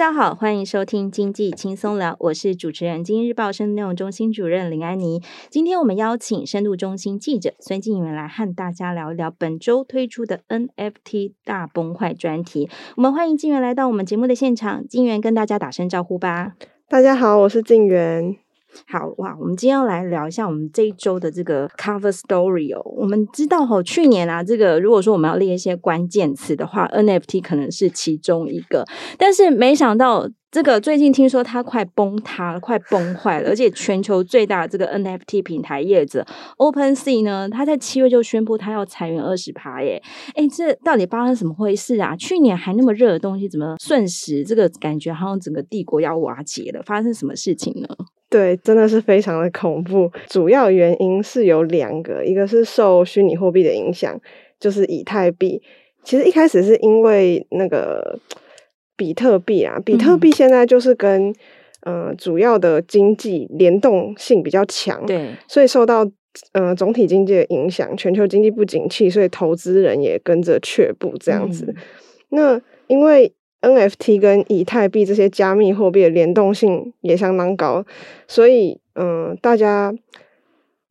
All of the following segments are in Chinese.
大家好，欢迎收听经济轻松聊，我是主持人、今日报深度内容中心主任林安妮。今天我们邀请深度中心记者孙静源来和大家聊一聊本周推出的 NFT 大崩坏专题。我们欢迎静源来到我们节目的现场，静源跟大家打声招呼吧。大家好，我是静源。好哇，我们今天要来聊一下我们这一周的这个 cover story 哦。我们知道哈，去年啊，这个如果说我们要列一些关键词的话，NFT 可能是其中一个，但是没想到这个最近听说它快崩塌了，快崩坏了，而且全球最大的这个 NFT 平台业者 OpenSea 呢，他在七月就宣布他要裁员二十趴耶。哎，这到底发生什么回事啊？去年还那么热的东西，怎么瞬时这个感觉好像整个帝国要瓦解了？发生什么事情呢？对，真的是非常的恐怖。主要原因是有两个，一个是受虚拟货币的影响，就是以太币。其实一开始是因为那个比特币啊，比特币现在就是跟嗯、呃、主要的经济联动性比较强，对，所以受到呃总体经济的影响，全球经济不景气，所以投资人也跟着却步这样子。嗯、那因为 NFT 跟以太币这些加密货币的联动性也相当高，所以嗯，大家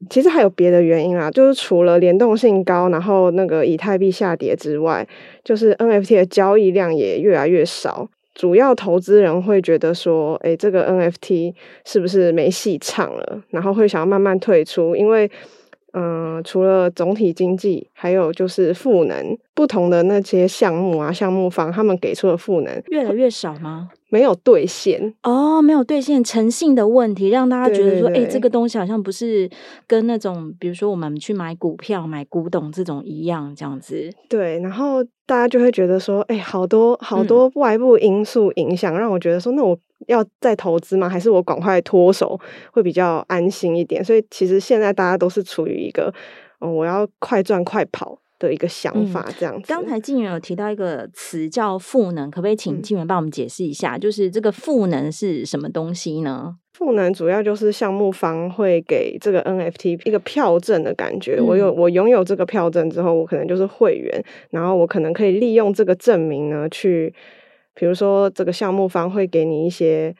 其实还有别的原因啊，就是除了联动性高，然后那个以太币下跌之外，就是 NFT 的交易量也越来越少。主要投资人会觉得说，哎，这个 NFT 是不是没戏唱了？然后会想要慢慢退出，因为。嗯、呃，除了总体经济，还有就是赋能不同的那些项目啊，项目方他们给出的赋能越来越少吗？没有兑现哦，没有兑现，诚信的问题让大家觉得说，哎，这个东西好像不是跟那种，比如说我们去买股票、买古董这种一样，这样子。对，然后大家就会觉得说，哎，好多好多外部因素影响，嗯、让我觉得说，那我要再投资吗？还是我赶快脱手会比较安心一点？所以其实现在大家都是处于一个，嗯，我要快赚快跑。的一个想法，这样子。刚才静原有提到一个词叫赋能，可不可以请静原帮我们解释一下？嗯、就是这个赋能是什么东西呢？赋能主要就是项目方会给这个 NFT 一个票证的感觉。嗯、我有我拥有这个票证之后，我可能就是会员，然后我可能可以利用这个证明呢，去比如说这个项目方会给你一些。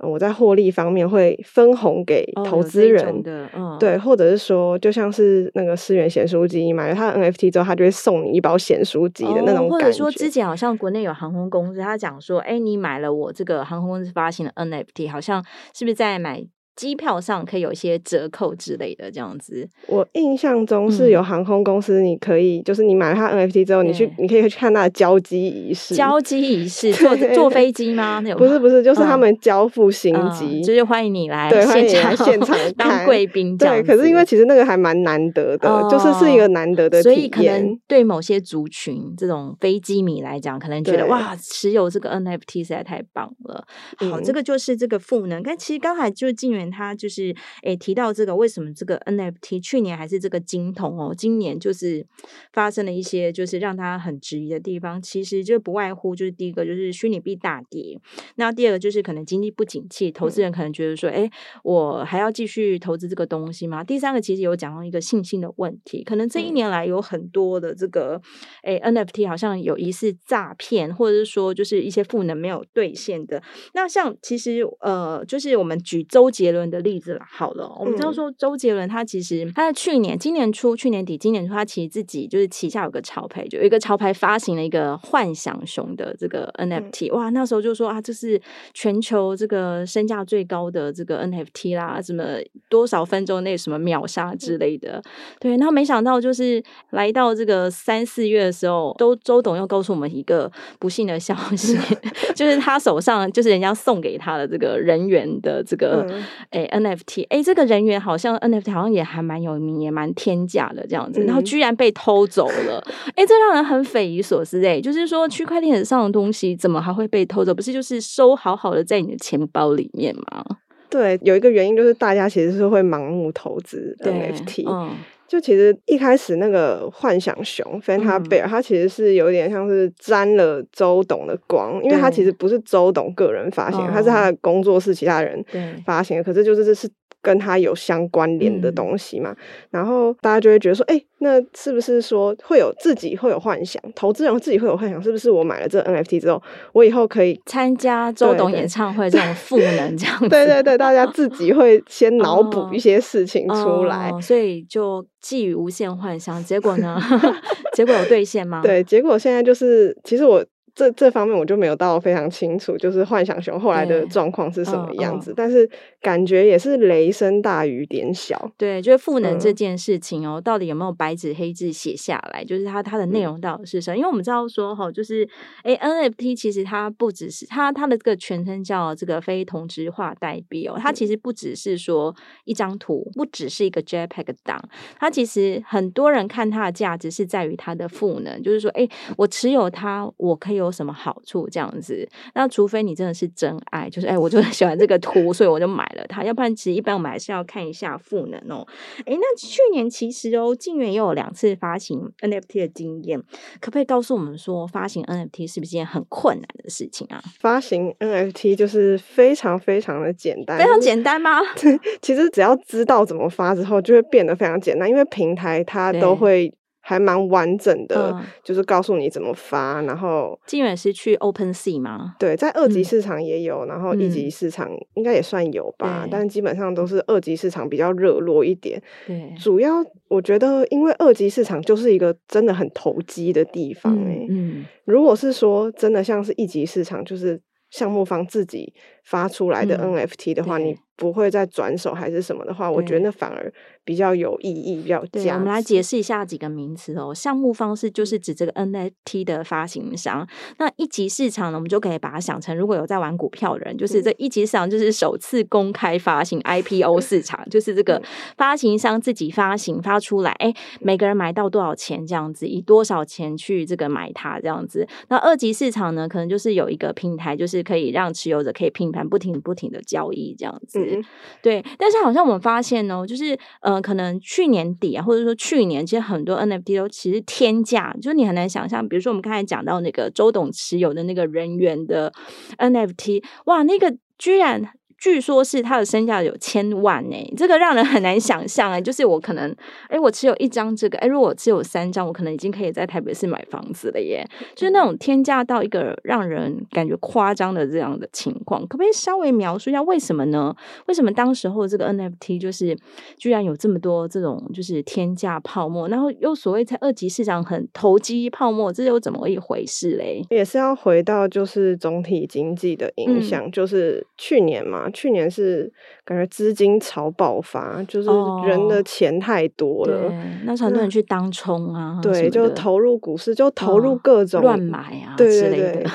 我在获利方面会分红给投资人，哦的嗯、对，或者是说，就像是那个思源咸酥鸡，你买了他的 NFT 之后，他就会送你一包咸酥鸡的那种感觉。或者说，之前好像国内有航空公司，他讲说，哎，你买了我这个航空公司发行的 NFT，好像是不是在买？机票上可以有一些折扣之类的，这样子。我印象中是有航空公司，你可以、嗯、就是你买了它 NFT 之后，你去你可以去看它的交机仪式。交机仪式坐坐飞机吗？那不是不是，就是他们交付新机、嗯嗯，就是欢迎你来对现场现场 当贵宾。对，可是因为其实那个还蛮难得的，哦、就是是一个难得的体验。所以可能对某些族群这种飞机迷来讲，可能觉得哇，持有这个 NFT 实在太棒了。好，嗯、这个就是这个赋能。但其实刚才就是静原他就是。诶，提到这个，为什么这个 NFT 去年还是这个金童哦？今年就是发生了一些，就是让他很质疑的地方。其实就不外乎就是第一个就是虚拟币大跌，那第二个就是可能经济不景气，投资人可能觉得说，哎，我还要继续投资这个东西吗？第三个其实有讲到一个信心的问题，可能这一年来有很多的这个诶 NFT 好像有疑似诈骗，或者是说就是一些赋能没有兑现的。那像其实呃，就是我们举周杰伦的例子了。好了，我们知道说周杰伦他其实他在去年、今年初、去年底、今年初，他其实自己就是旗下有个潮牌，就有一个潮牌发行了一个幻想熊的这个 NFT。哇，那时候就说啊，这是全球这个身价最高的这个 NFT 啦，什么多少分钟内什么秒杀之类的。对，然后没想到就是来到这个三四月的时候，周周董又告诉我们一个不幸的消息，就是他手上就是人家送给他的这个人员的这个诶 NFT，诶这个人员好像 NFT 好像也还蛮有名，也蛮天价的这样子，然后居然被偷走了，诶这让人很匪夷所思诶，就是说区块链上的东西怎么还会被偷走？不是就是收好好的在你的钱包里面吗？对，有一个原因就是大家其实是会盲目投资 NFT。嗯就其实一开始那个幻想熊 Phanta Bear，它其实是有点像是沾了周董的光，因为它其实不是周董个人发行，它是他的工作室其他人发行的，可是就是这是。跟他有相关联的东西嘛，嗯、然后大家就会觉得说，哎、欸，那是不是说会有自己会有幻想，投资人自己会有幻想，是不是我买了这 NFT 之后，我以后可以参加周董演唱会这种赋能这样子？对对对，大家自己会先脑补一些事情出来，哦哦、所以就寄予无限幻想。结果呢？结果有兑现吗？对，结果现在就是，其实我。这这方面我就没有到非常清楚，就是幻想熊后来的状况是什么样子，但是感觉也是雷声大雨点小。对，就是赋能这件事情哦，嗯、到底有没有白纸黑字写下来？就是它它的内容到底是什因为我们知道说哈，就是哎，NFT 其实它不只是它它的这个全称叫这个非同质化代币哦，它其实不只是说一张图，不只是一个 JPEG 档，它其实很多人看它的价值是在于它的赋能，就是说，哎，我持有它，我可以有。有什么好处？这样子，那除非你真的是真爱，就是哎、欸，我就很 喜欢这个图，所以我就买了它。要不然，其实一般我们还是要看一下赋能哦。哎、欸，那去年其实哦，静远也有两次发行 NFT 的经验，可不可以告诉我们说，发行 NFT 是不是件很困难的事情啊？发行 NFT 就是非常非常的简单，非常简单吗？其实只要知道怎么发之后，就会变得非常简单，因为平台它都会。还蛮完整的，嗯、就是告诉你怎么发，然后金远是去 OpenSea 吗？对，在二级市场也有，嗯、然后一级市场应该也算有吧，嗯、但基本上都是二级市场比较热络一点。对，主要我觉得，因为二级市场就是一个真的很投机的地方哎、欸嗯。嗯，如果是说真的像是一级市场，就是项目方自己发出来的 NFT 的话，嗯、你不会再转手还是什么的话，我觉得那反而。比较有意义，比较价值。对，我们来解释一下几个名词哦。项目方式就是指这个 NFT 的发行商。那一级市场呢，我们就可以把它想成，如果有在玩股票的人，就是这一级市场就是首次公开发行 IPO 市场，就是这个发行商自己发行发出来，哎，每个人买到多少钱这样子，以多少钱去这个买它这样子。那二级市场呢，可能就是有一个平台，就是可以让持有者可以频繁不停不停的交易这样子。嗯、对，但是好像我们发现哦，就是呃。可能去年底啊，或者说去年，其实很多 NFT 都其实天价，就是你很难想象。比如说我们刚才讲到那个周董持有的那个人员的 NFT，哇，那个居然。据说是他的身价有千万呢、欸，这个让人很难想象哎、欸。就是我可能，哎，我持有一张这个，哎，如果我持有三张，我可能已经可以在台北市买房子了耶。就是那种天价到一个让人感觉夸张的这样的情况，可不可以稍微描述一下为什么呢？为什么当时候这个 NFT 就是居然有这么多这种就是天价泡沫，然后又所谓在二级市场很投机泡沫，这又怎么一回事嘞？也是要回到就是总体经济的影响，嗯、就是去年嘛。去年是感觉资金潮爆发，就是人的钱太多了，哦、那很多人去当冲啊，对，就投入股市，就投入各种乱、哦、买啊，对对对，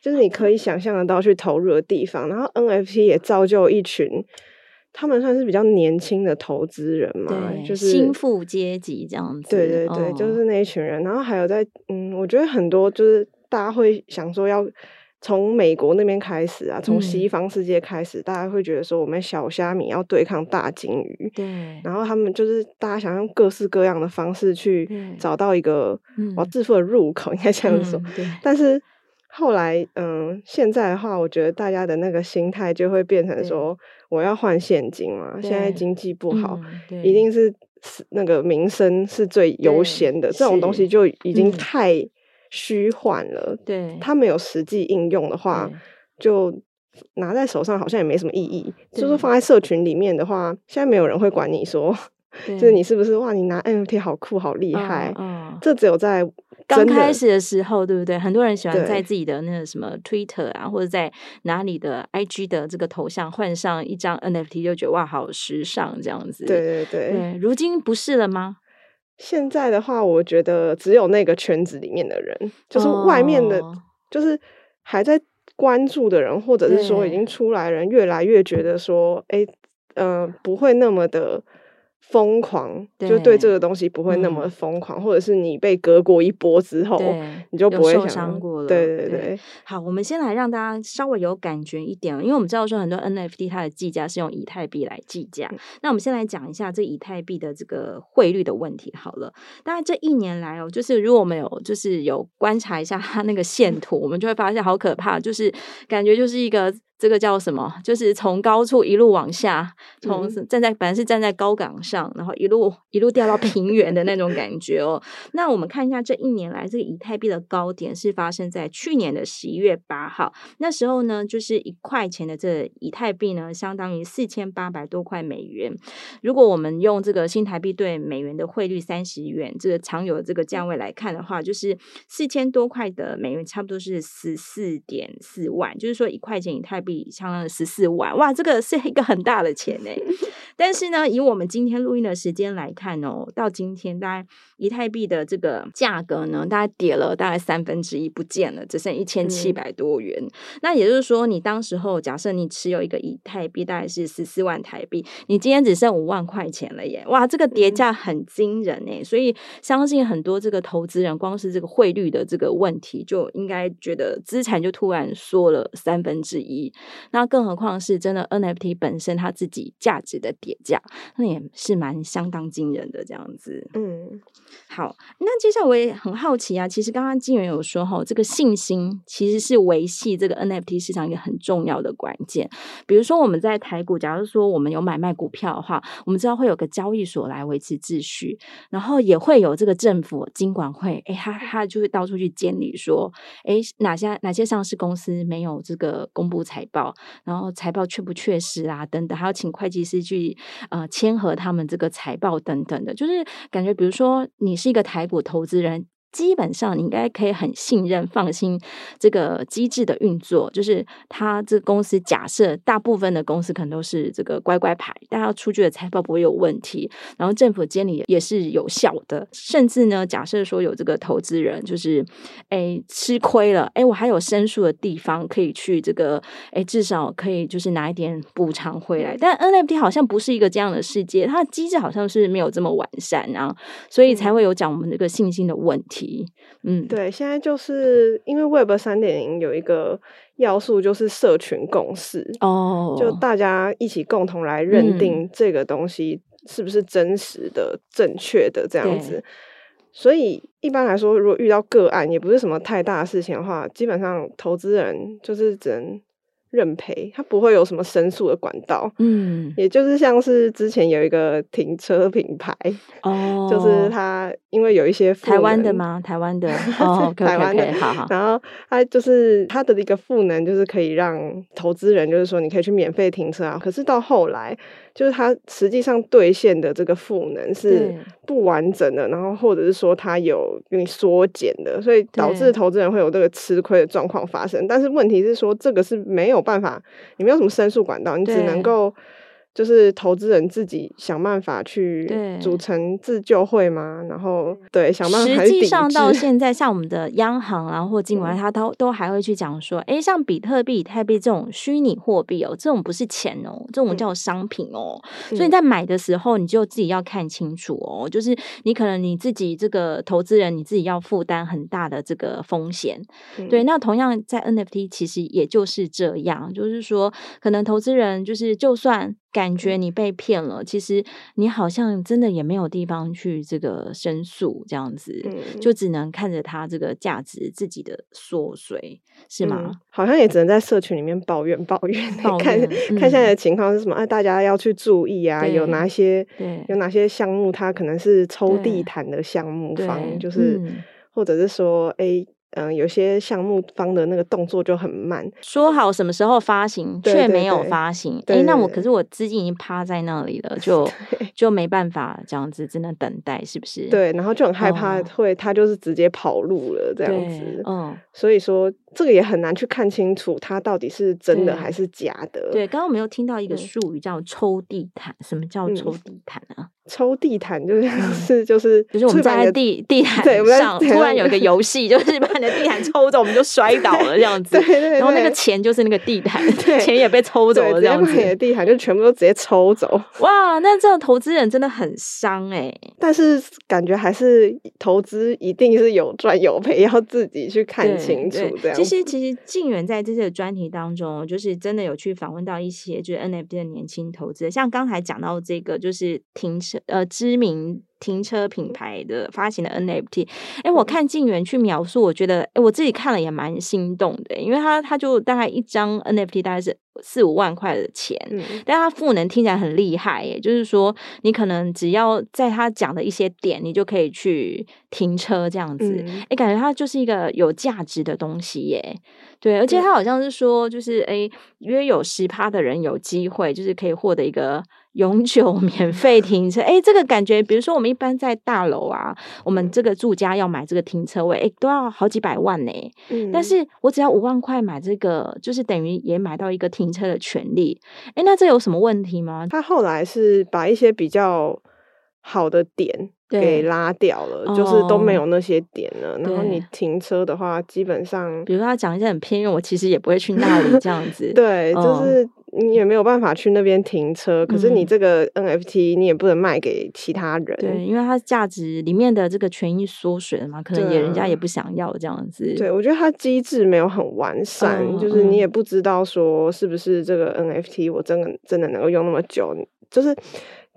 就是你可以想象得到去投入的地方。然后 NFT 也造就一群，他们算是比较年轻的投资人嘛，就是新富阶级这样子，对对对，哦、就是那一群人。然后还有在嗯，我觉得很多就是大家会想说要。从美国那边开始啊，从西方世界开始，嗯、大家会觉得说，我们小虾米要对抗大鲸鱼。对。然后他们就是大家想用各式各样的方式去找到一个我致富的入口，嗯、应该这样说。嗯、但是后来，嗯，现在的话，我觉得大家的那个心态就会变成说，我要换现金嘛。对现在经济不好，嗯、一定是那个民生是最优先的。这种东西就已经太。虚幻了，对，它没有实际应用的话，就拿在手上好像也没什么意义。就是放在社群里面的话，现在没有人会管你说，就是你是不是哇？你拿 NFT 好酷，好厉害。嗯，嗯，这只有在刚开始的时候，对不对？很多人喜欢在自己的那个什么 Twitter 啊，或者在哪里的 IG 的这个头像换上一张 NFT，就觉得哇，好时尚这样子。对对对，对。如今不是了吗？现在的话，我觉得只有那个圈子里面的人，就是外面的，哦、就是还在关注的人，或者是说已经出来人，越来越觉得说，哎，嗯、呃，不会那么的。疯狂对就对这个东西不会那么疯狂，嗯、或者是你被割过一波之后，你就不会想受伤过了。对对对，对，好，我们先来让大家稍微有感觉一点，因为我们知道说很多 NFT 它的计价是用以太币来计价。嗯、那我们先来讲一下这以太币的这个汇率的问题。好了，大概这一年来哦，就是如果我们有就是有观察一下它那个线图，我们就会发现好可怕，就是感觉就是一个。这个叫什么？就是从高处一路往下，从站在本来是站在高岗上，然后一路一路掉到平原的那种感觉哦。那我们看一下这一年来这个以太币的高点是发生在去年的十一月八号，那时候呢，就是一块钱的这以太币呢，相当于四千八百多块美元。如果我们用这个新台币对美元的汇率三十元，这个常有的这个价位来看的话，就是四千多块的美元，差不多是十四点四万，就是说一块钱以太。比相当于十四万哇，这个是一个很大的钱呢。但是呢，以我们今天录音的时间来看哦，到今天大概以太币的这个价格呢，大概跌了大概三分之一不见了，只剩一千七百多元。嗯、那也就是说，你当时候假设你持有一个以太币，大概是十四万台币，你今天只剩五万块钱了耶！哇，这个跌价很惊人呢。所以相信很多这个投资人，光是这个汇率的这个问题，就应该觉得资产就突然缩了三分之一。那更何况是真的 NFT 本身它自己价值的叠加，那也是蛮相当惊人的这样子。嗯，好，那接下来我也很好奇啊，其实刚刚金源有说哈，这个信心其实是维系这个 NFT 市场一个很重要的关键。比如说我们在台股，假如说我们有买卖股票的话，我们知道会有个交易所来维持秩序，然后也会有这个政府金管会，哎，他他就会到处去监理说，哎，哪些哪些上市公司没有这个公布财报。然后财报确不确实啊，等等，还要请会计师去呃签合他们这个财报等等的，就是感觉，比如说你是一个台股投资人。基本上你应该可以很信任、放心这个机制的运作。就是他这个公司，假设大部分的公司可能都是这个乖乖牌，大家出具的财报不会有问题，然后政府监理也是有效的。甚至呢，假设说有这个投资人就是哎吃亏了，哎我还有申诉的地方可以去这个哎至少可以就是拿一点补偿回来。但 NFT 好像不是一个这样的世界，它的机制好像是没有这么完善啊，所以才会有讲我们这个信心的问题。嗯，对，现在就是因为 Web 三点零有一个要素，就是社群共识哦，就大家一起共同来认定这个东西是不是真实的、正确的这样子。所以一般来说，如果遇到个案，也不是什么太大的事情的话，基本上投资人就是只能。认赔，它不会有什么申诉的管道，嗯，也就是像是之前有一个停车品牌，哦，就是它因为有一些台湾的吗？台湾的 哦，台湾的，好好，然后它就是它的一个赋能，就是可以让投资人，就是说你可以去免费停车啊，可是到后来。就是它实际上兑现的这个赋能是不完整的，然后或者是说它有给你缩减的，所以导致投资人会有这个吃亏的状况发生。但是问题是说，这个是没有办法，你没有什么申诉管道，你只能够。就是投资人自己想办法去组成自救会嘛，然后对想办法。实际上到现在，像我们的央行啊，或金管，他都都还会去讲说，哎、欸，像比特币、以太币这种虚拟货币哦，这种不是钱哦，这种叫商品哦。嗯、所以你在买的时候，你就自己要看清楚哦。就是你可能你自己这个投资人，你自己要负担很大的这个风险。嗯、对，那同样在 NFT 其实也就是这样，就是说可能投资人就是就算。感觉你被骗了，其实你好像真的也没有地方去这个申诉，这样子，嗯、就只能看着它这个价值自己的缩水，是吗、嗯？好像也只能在社群里面抱怨 抱怨，抱怨看、嗯、看现在的情况是什么？哎，大家要去注意啊，有哪些对有哪些项目，它可能是抽地毯的项目方，就是、嗯、或者是说，哎。嗯、呃，有些项目方的那个动作就很慢，说好什么时候发行，却没有发行。哎、欸，那我可是我资金已经趴在那里了，就就没办法这样子，只能等待，是不是？对，然后就很害怕会他就是直接跑路了这样子。嗯，所以说这个也很难去看清楚它到底是真的还是假的。对，刚刚我们又听到一个术语叫抽地毯，嗯、什么叫抽地毯啊？抽地毯就是 是就是就是我们在地地毯上突然有一个游戏，就是把你的地毯抽走，我们就摔倒了这样子。对对对，然后那个钱就是那个地毯，钱也被抽走了这样子。你的地毯就全部都直接抽走。哇，那这种投资人真的很伤哎。但是感觉还是投资一定是有赚有赔，要自己去看清楚这样。其实其实静远在这些专题当中，就是真的有去访问到一些就是 NFT 的年轻投资人，像刚才讲到这个就是停车。呃，知名停车品牌的发行的 NFT，哎，我看静源去描述，我觉得，哎，我自己看了也蛮心动的，因为他他就大概一张 NFT 大概是四五万块的钱，嗯、但他赋能听起来很厉害，耶，就是说你可能只要在他讲的一些点，你就可以去停车这样子，哎、嗯，感觉它就是一个有价值的东西耶，对，而且他好像是说，就是哎，约有十趴的人有机会，就是可以获得一个。永久 免费 停车，哎，这个感觉，比如说我们一般在大楼啊，我们这个住家要买这个停车位，哎，都要好几百万呢。嗯，但是我只要五万块买这个，就是等于也买到一个停车的权利。哎，那这有什么问题吗？他后来是把一些比较好的点给拉掉了，就是都没有那些点了。然后你停车的话，基本上，比如说他讲一些很偏远，我其实也不会去那里这样子。对，就是。你也没有办法去那边停车，可是你这个 NFT 你也不能卖给其他人，对，因为它价值里面的这个权益缩水了嘛，可能也人家也不想要这样子。对，我觉得它机制没有很完善，嗯、就是你也不知道说是不是这个 NFT 我真的真的能够用那么久，就是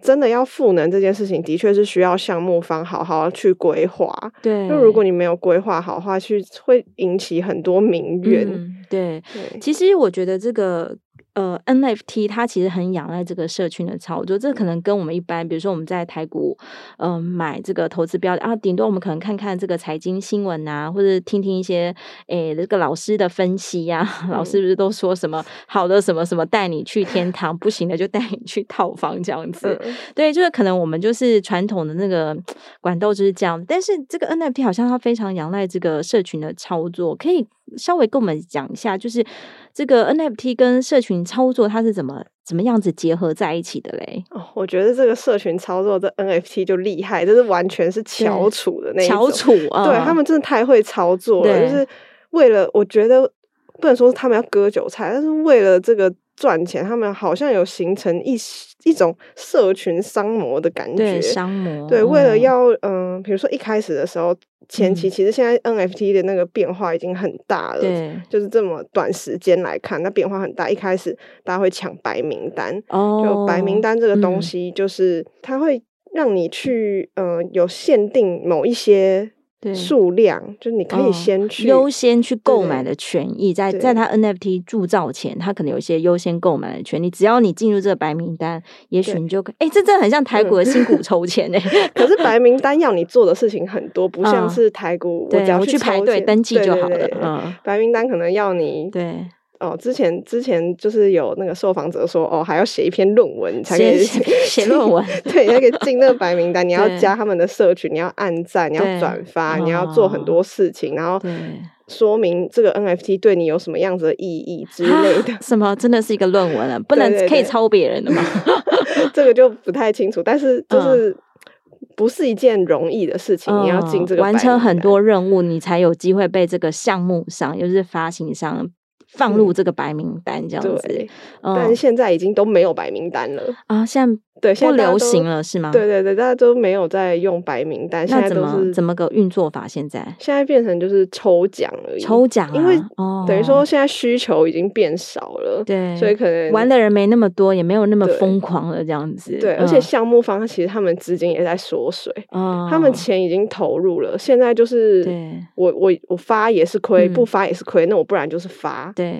真的要赋能这件事情，的确是需要项目方好好去规划。对，就如果你没有规划好的话，去会引起很多民怨。嗯、对，对，其实我觉得这个。呃，NFT 它其实很仰赖这个社群的操作，这可能跟我们一般，比如说我们在台股，嗯、呃，买这个投资标的啊，顶多我们可能看看这个财经新闻啊，或者听听一些诶这个老师的分析呀、老师不是都说什么好的什么什么带你去天堂，不行的就带你去套房这样子，嗯、对，就是可能我们就是传统的那个管道就是这样，但是这个 NFT 好像它非常仰赖这个社群的操作，可以。稍微跟我们讲一下，就是这个 NFT 跟社群操作它是怎么怎么样子结合在一起的嘞？哦，我觉得这个社群操作的 NFT 就厉害，就是完全是翘楚的那种翘楚啊！对，他们真的太会操作了，就是为了我觉得不能说是他们要割韭菜，但是为了这个赚钱，他们好像有形成一一种社群商模的感觉，对商模对，为了要嗯、呃，比如说一开始的时候。前期其实现在 NFT 的那个变化已经很大了，对，就是这么短时间来看，那变化很大。一开始大家会抢白名单，哦，就白名单这个东西，就是它会让你去，嗯、呃，有限定某一些。对，数量就是你可以先去优先去购买的权益，在在他 NFT 铸造前，他可能有一些优先购买的权利。只要你进入这个白名单，也许你就可以。哎，这真的很像台股的新股抽签哎。可是白名单要你做的事情很多，不像是台股，我只要去排队登记就好了。嗯，白名单可能要你对。哦，之前之前就是有那个受访者说，哦，还要写一篇论文才可以写 论文，对，要给进那个白名单，你要 加他们的社群，你要按赞，你要转发，你要做很多事情，然后说明这个 NFT 对你有什么样子的意义之类的。什么？真的是一个论文啊？不能可以抄别人的吗？这个就不太清楚，但是就是不是一件容易的事情，你要进这个完成很多任务，你才有机会被这个项目上，又是发行商。放入这个白名单这样子，嗯、但现在已经都没有白名单了啊！现在。对，不流行了是吗？对对对，大家都没有在用白名单，现在都是怎么个运作法？现在现在变成就是抽奖而已，抽奖，因为等于说现在需求已经变少了，对，所以可能玩的人没那么多，也没有那么疯狂了这样子。对，而且项目方其实他们资金也在缩水，他们钱已经投入了，现在就是我我我发也是亏，不发也是亏，那我不然就是发，对。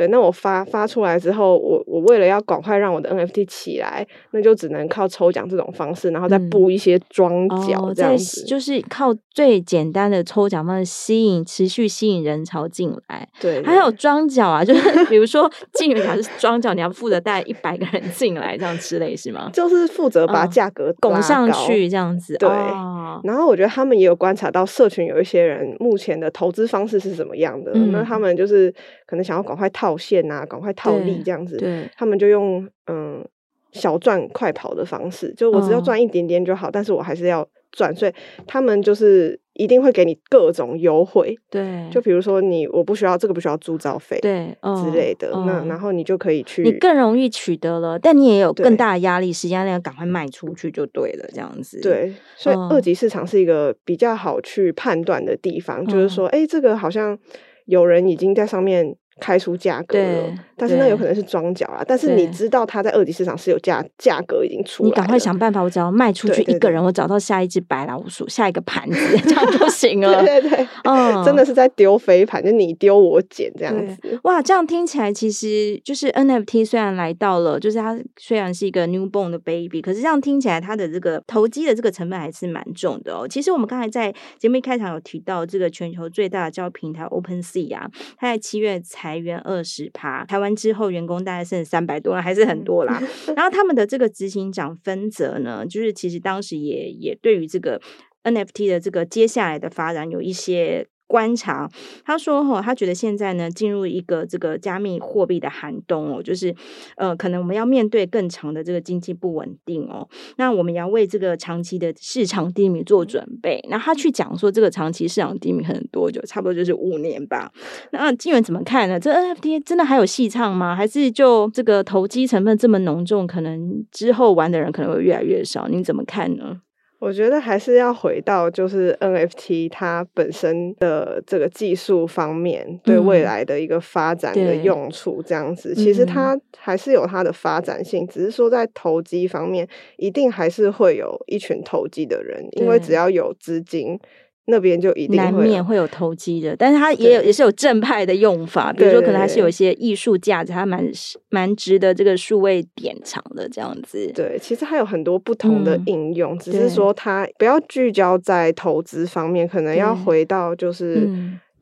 对，那我发发出来之后，我我为了要赶快让我的 NFT 起来，那就只能靠抽奖这种方式，然后再布一些装脚这样子，嗯哦、就是靠最简单的抽奖方式吸引持续吸引人潮进来。对，还有装脚啊，就是 比如说进园还是桩脚，你要负责带一百个人进来这样之类是吗？就是负责把价格拱、嗯、上去这样子。对、哦，然后我觉得他们也有观察到社群有一些人目前的投资方式是怎么样的，嗯、那他们就是可能想要赶快套现啊，赶快套利这样子，对，他们就用嗯小赚快跑的方式，就我只要赚一点点就好，哦，但是我还是要赚，所以他们就是。一定会给你各种优惠，对，就比如说你我不需要这个不需要铸造费，对、哦、之类的，哦、那然后你就可以去，你更容易取得了，但你也有更大的压力，时间要赶快卖出去就对了，这样子。对，所以二级市场是一个比较好去判断的地方，哦、就是说，哎，这个好像有人已经在上面。开出价格了，但是那有可能是装脚啊。但是你知道它在二级市场是有价价格已经出来，你赶快想办法，我只要卖出去一个人，我找到下一只白老鼠，下一个盘子，这样就行了。对对对，嗯，真的是在丢飞盘，就你丢我捡这样子。哇，这样听起来其实就是 NFT 虽然来到了，就是它虽然是一个 newborn 的 baby，可是这样听起来它的这个投机的这个成本还是蛮重的哦。其实我们刚才在节目一开场有提到，这个全球最大的交易平台 OpenSea 啊，它在七月裁员二十趴，台湾之后员工大概剩三百多了，还是很多啦。然后他们的这个执行长分泽呢，就是其实当时也也对于这个 NFT 的这个接下来的发展有一些。观察，他说：“哈，他觉得现在呢，进入一个这个加密货币的寒冬哦，就是呃，可能我们要面对更长的这个经济不稳定哦。那我们要为这个长期的市场低迷做准备。那他去讲说，这个长期市场低迷可能多久？差不多就是五年吧。那静远怎么看呢？这 NFT 真的还有戏唱吗？还是就这个投机成分这么浓重，可能之后玩的人可能会越来越少？你怎么看呢？”我觉得还是要回到就是 NFT 它本身的这个技术方面对未来的一个发展的用处，这样子，其实它还是有它的发展性，只是说在投机方面，一定还是会有一群投机的人，因为只要有资金。那边就一定难免会有投机的，但是它也有也是有正派的用法，比如说可能还是有一些艺术价值，它蛮蛮值得这个数位典藏的这样子。对，其实还有很多不同的应用，嗯、只是说它不要聚焦在投资方面，可能要回到就是。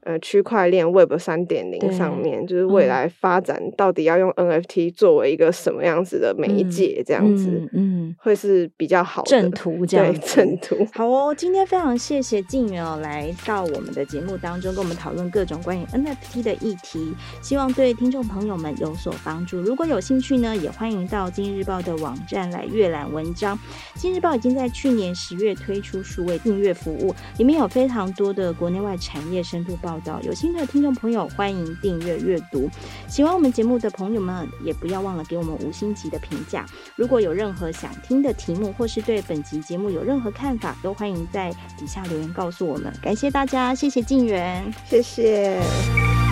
呃，区块链 Web 三点零上面，就是未来发展到底要用 NFT 作为一个什么样子的媒介，这样子，嗯，嗯，会是比较好的正途这样。正途。好哦，今天非常谢谢静远哦，来到我们的节目当中，跟我们讨论各种关于 NFT 的议题，希望对听众朋友们有所帮助。如果有兴趣呢，也欢迎到今日报的网站来阅览文章。今日报已经在去年十月推出数位订阅服务，里面有非常多的国内外产业深度报。有心的听众朋友，欢迎订阅阅读。喜欢我们节目的朋友们，也不要忘了给我们五星级的评价。如果有任何想听的题目，或是对本集节目有任何看法，都欢迎在底下留言告诉我们。感谢大家，谢谢静源，谢谢。